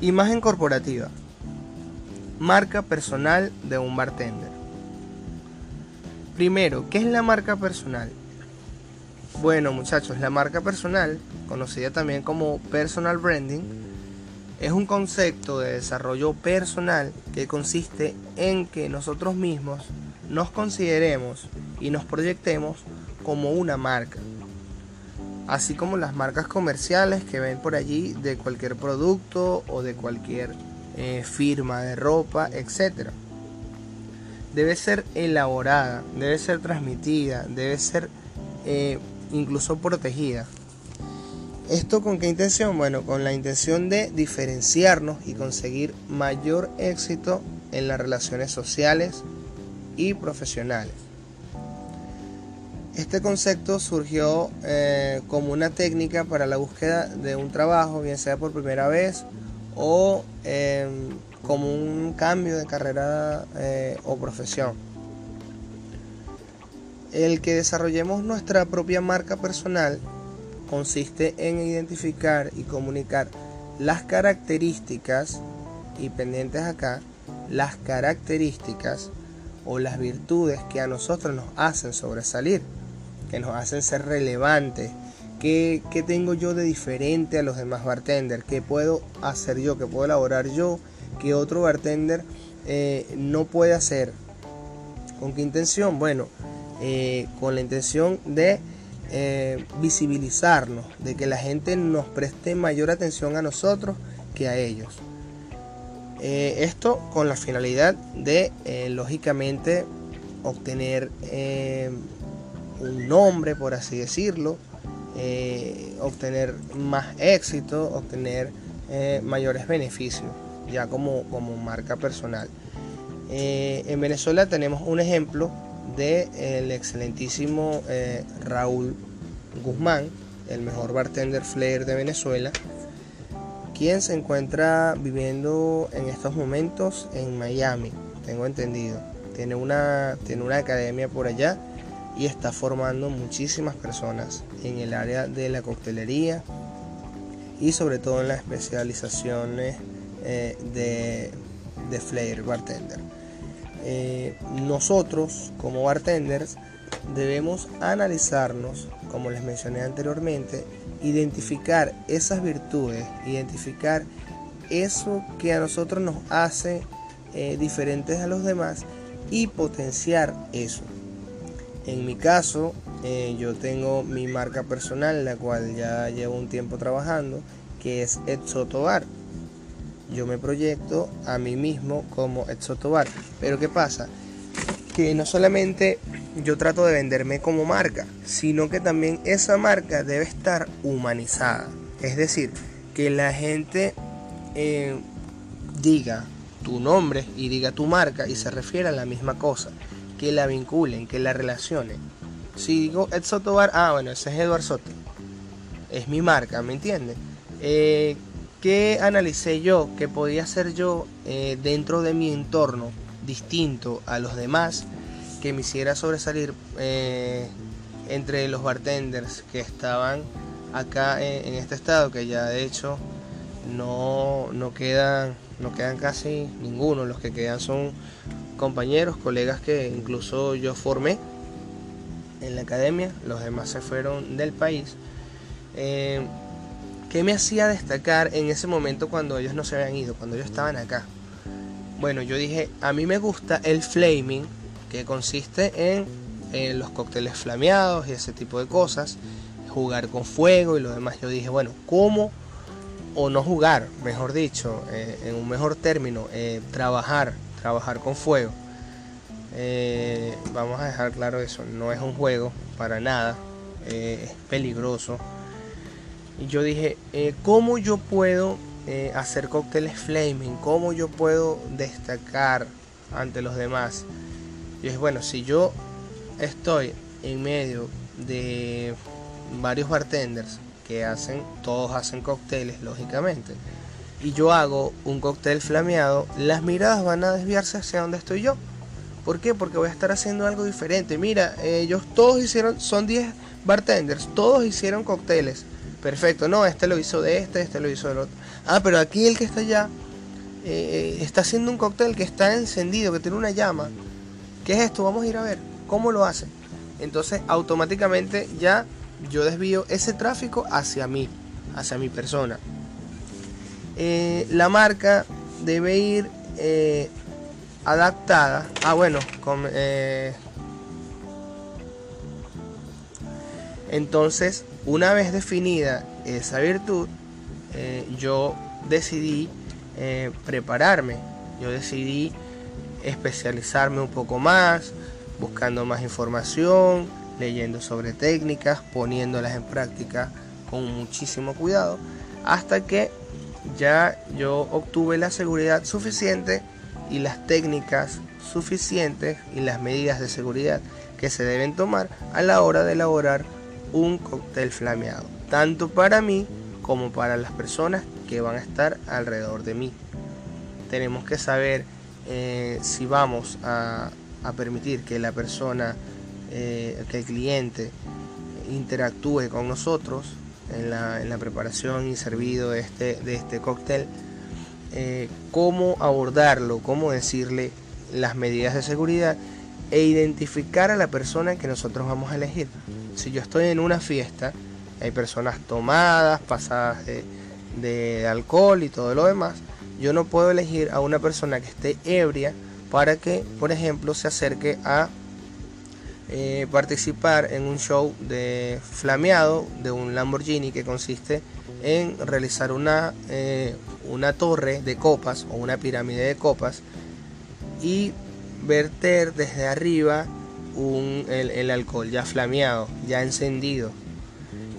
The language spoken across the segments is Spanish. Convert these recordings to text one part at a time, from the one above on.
Imagen corporativa. Marca personal de un bartender. Primero, ¿qué es la marca personal? Bueno muchachos, la marca personal, conocida también como personal branding, es un concepto de desarrollo personal que consiste en que nosotros mismos nos consideremos y nos proyectemos como una marca. Así como las marcas comerciales que ven por allí de cualquier producto o de cualquier eh, firma de ropa, etc. Debe ser elaborada, debe ser transmitida, debe ser eh, incluso protegida. ¿Esto con qué intención? Bueno, con la intención de diferenciarnos y conseguir mayor éxito en las relaciones sociales y profesionales. Este concepto surgió eh, como una técnica para la búsqueda de un trabajo, bien sea por primera vez o em, como un cambio de carrera eh, o profesión. El que desarrollemos nuestra propia marca personal consiste en identificar y comunicar las características, y pendientes acá, las características o las virtudes que a nosotros nos hacen sobresalir, que nos hacen ser relevantes, ¿Qué, tengo yo de diferente a los demás bartenders? ¿Qué puedo hacer yo? ¿Qué puedo elaborar yo? que otro bartender eh, no puede hacer? ¿Con qué intención? Bueno, eh, con la intención de eh, visibilizarnos, de que la gente nos preste mayor atención a nosotros que a ellos. esto con la finalidad de, lógicamente, obtener un nombre, por así decirlo, eh, obtener más éxito, obtener eh, mayores beneficios, ya como, como marca personal. Eh, en Venezuela tenemos un ejemplo del el excelentísimo Raúl Guzmán, el mejor bartender flair de Venezuela, quien se encuentra viviendo en estos momentos en Miami, tengo entendido. Tiene una, tiene una academia por allá y está formando muchísimas personas en el área de la coctelería y sobre todo en las especializaciones eh, de, de flair bartender. Eh, nosotros como bartenders debemos analizarnos, como les mencioné anteriormente, identificar esas virtudes, identificar eso que a nosotros nos hace eh, diferentes a los demás y potenciar eso. En mi caso, eh, yo tengo mi marca personal, la cual ya llevo un tiempo trabajando, que es Exotobar. Yo me proyecto a mí mismo como Exotobar. Pero ¿qué pasa? Que no solamente yo trato de venderme como marca, sino que también esa marca debe estar humanizada. Es decir, que la gente eh, diga tu nombre y diga tu marca y se refiere a la misma cosa que la vinculen, que la relacionen. Si digo Ed Soto Bar, ah, bueno, ese es Eduard Soto. Es mi marca, ¿me entiendes? Eh, ¿Qué analicé yo? que podía hacer yo eh, dentro de mi entorno distinto a los demás que me hiciera sobresalir eh, entre los bartenders que estaban acá en, este estado, que ya de hecho no, no, quedan, no quedan casi ninguno, los que quedan son compañeros, colegas que incluso yo formé en la academia, los demás se fueron del país. Eh, ¿Qué me hacía destacar en ese momento cuando ellos no se habían ido, cuando ellos estaban acá? Bueno, yo dije, a mí me gusta el flaming, que consiste en los cócteles flameados y ese tipo de cosas, jugar con fuego y lo demás. Yo dije, bueno, ¿cómo o no jugar, mejor dicho, eh, en un mejor término, eh, trabajar trabajar con fuego. Eh, vamos a dejar claro eso, no es un juego para nada, eh, es peligroso. Y yo dije, eh, ¿cómo yo puedo hacer cócteles flaming? ¿Cómo yo puedo destacar ante los demás? Y es bueno, si yo estoy en medio de varios bartenders que hacen, todos hacen cócteles, lógicamente y yo hago un cóctel flameado, las miradas van a desviarse hacia donde estoy yo. ¿Por qué? Porque voy a estar haciendo algo diferente. Mira, ellos todos hicieron, son 10 bartenders, todos hicieron cócteles. Perfecto, no, este lo hizo de este, este lo hizo del otro. Ah, pero aquí el que está allá eh, está haciendo un cóctel que está encendido, que tiene una llama. ¿Qué es esto? Vamos a ir a ver cómo lo hace. Entonces automáticamente ya yo desvío ese tráfico hacia mí, hacia mi persona. Eh, la marca debe ir eh, adaptada. Ah, bueno, entonces una vez definida esa virtud, yo decidí eh, prepararme. Yo decidí especializarme un poco más, buscando más información, leyendo sobre técnicas, poniéndolas en práctica con muchísimo cuidado, hasta que ya yo obtuve la seguridad suficiente y las técnicas suficientes y las medidas de seguridad que se deben tomar a la hora de elaborar un cóctel flameado, tanto para mí como para las personas que van a estar alrededor de mí. Tenemos que saber eh, si vamos a, permitir que la persona, eh, que el cliente interactúe con nosotros en la, preparación y servido de este, de este cóctel, eh, cómo abordarlo, cómo decirle las medidas de seguridad e identificar a la persona que nosotros vamos a elegir. Si yo estoy en una fiesta, hay personas tomadas, pasadas de, de alcohol y todo lo demás, yo no puedo elegir a una persona que esté ebria para que, por ejemplo, se acerque a eh, participar en un show de flameado de un Lamborghini que consiste en realizar una, eh, una torre de copas o una pirámide de copas y verter desde arriba el alcohol ya flameado, ya encendido.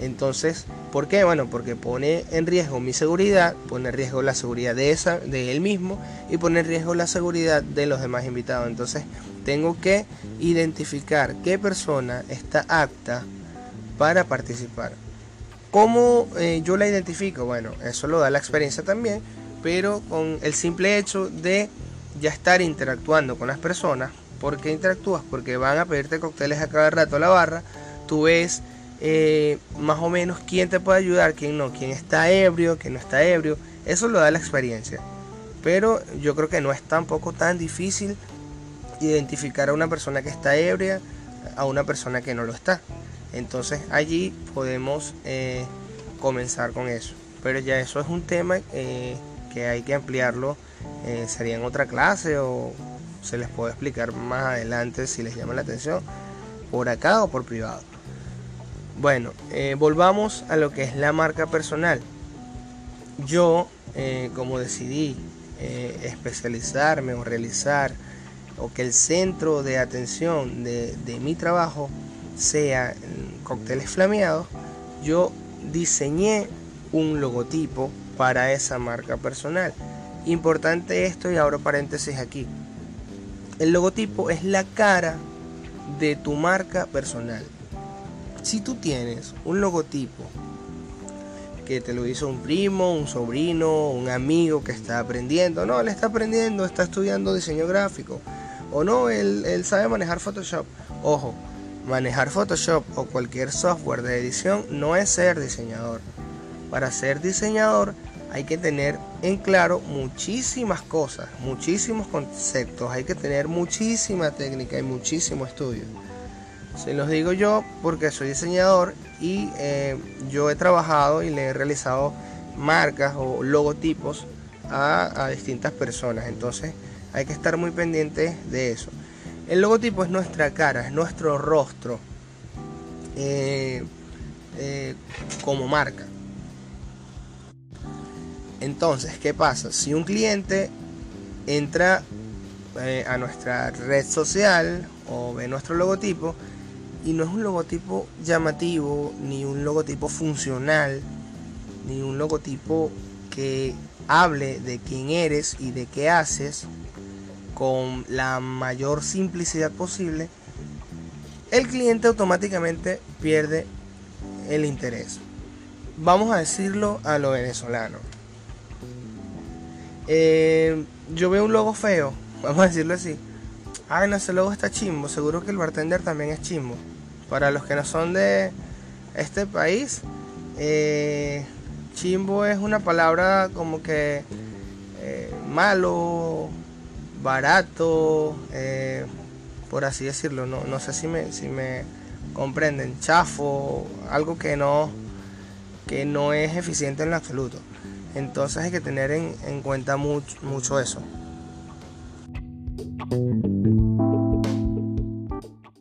Entonces, ¿Por qué? Bueno, porque pone en riesgo mi seguridad, pone en riesgo la seguridad de, esa, de él mismo y pone en riesgo la seguridad de los demás invitados. Entonces tengo que identificar qué persona está apta para participar. ¿Cómo eh, yo la identifico? Bueno, eso lo da la experiencia también, pero con el simple hecho de ya estar interactuando con las personas. ¿Por qué interactúas? Porque van a pedirte cócteles a cada rato a la barra. Tú ves eh, más o menos quién te puede ayudar, quién no, quién está ebrio, quién no está ebrio. Eso lo da la experiencia. Pero yo creo que no es tampoco tan difícil identificar a una persona que está ebria a una persona que no lo está. Entonces allí podemos eh, comenzar con eso. Pero ya eso es un tema eh, que hay que ampliarlo. sería en otra clase o se les puede explicar más adelante si les llama la atención por acá o por privado. Bueno, eh, volvamos a lo que es la marca personal. Yo, eh, como decidí eh, especializarme o realizar, o que el centro de atención de, de mi trabajo sea cócteles flameados, yo diseñé un logotipo para esa marca personal. Importante esto y abro paréntesis aquí. El logotipo es la cara de tu marca personal. Si tú tienes un logotipo que te lo hizo un primo, un sobrino, un amigo que está aprendiendo, no, él está aprendiendo, está estudiando diseño gráfico, o no, él, él sabe manejar Photoshop. Ojo, manejar Photoshop o cualquier software de edición no es ser diseñador. Para ser diseñador hay que tener en claro muchísimas cosas, muchísimos conceptos, hay que tener muchísima técnica y muchísimo estudio. Se los digo yo porque soy diseñador y eh, yo he trabajado y le he realizado marcas o logotipos a, distintas personas. Entonces hay que estar muy pendientes de eso. El logotipo es nuestra cara, es nuestro rostro eh, eh, como marca. Entonces, ¿qué pasa? Si un cliente entra a nuestra red social o ve nuestro logotipo, y no es un logotipo llamativo, ni un logotipo funcional, ni un logotipo que hable de quién eres y de qué haces con la mayor simplicidad posible, el cliente automáticamente pierde el interés. Vamos a decirlo a lo venezolano. Eh, yo veo un logo feo, vamos a decirlo así. Ay, no, ese logo está chimbo. Seguro que el bartender también es chimbo. Para los que no son de este país, eh, chimbo es una palabra como que eh, malo, barato, eh, por así decirlo. No, no sé si me, si me comprenden. Chafo, algo que no, que no es eficiente en lo absoluto. Entonces hay que tener en, en cuenta mucho, mucho eso.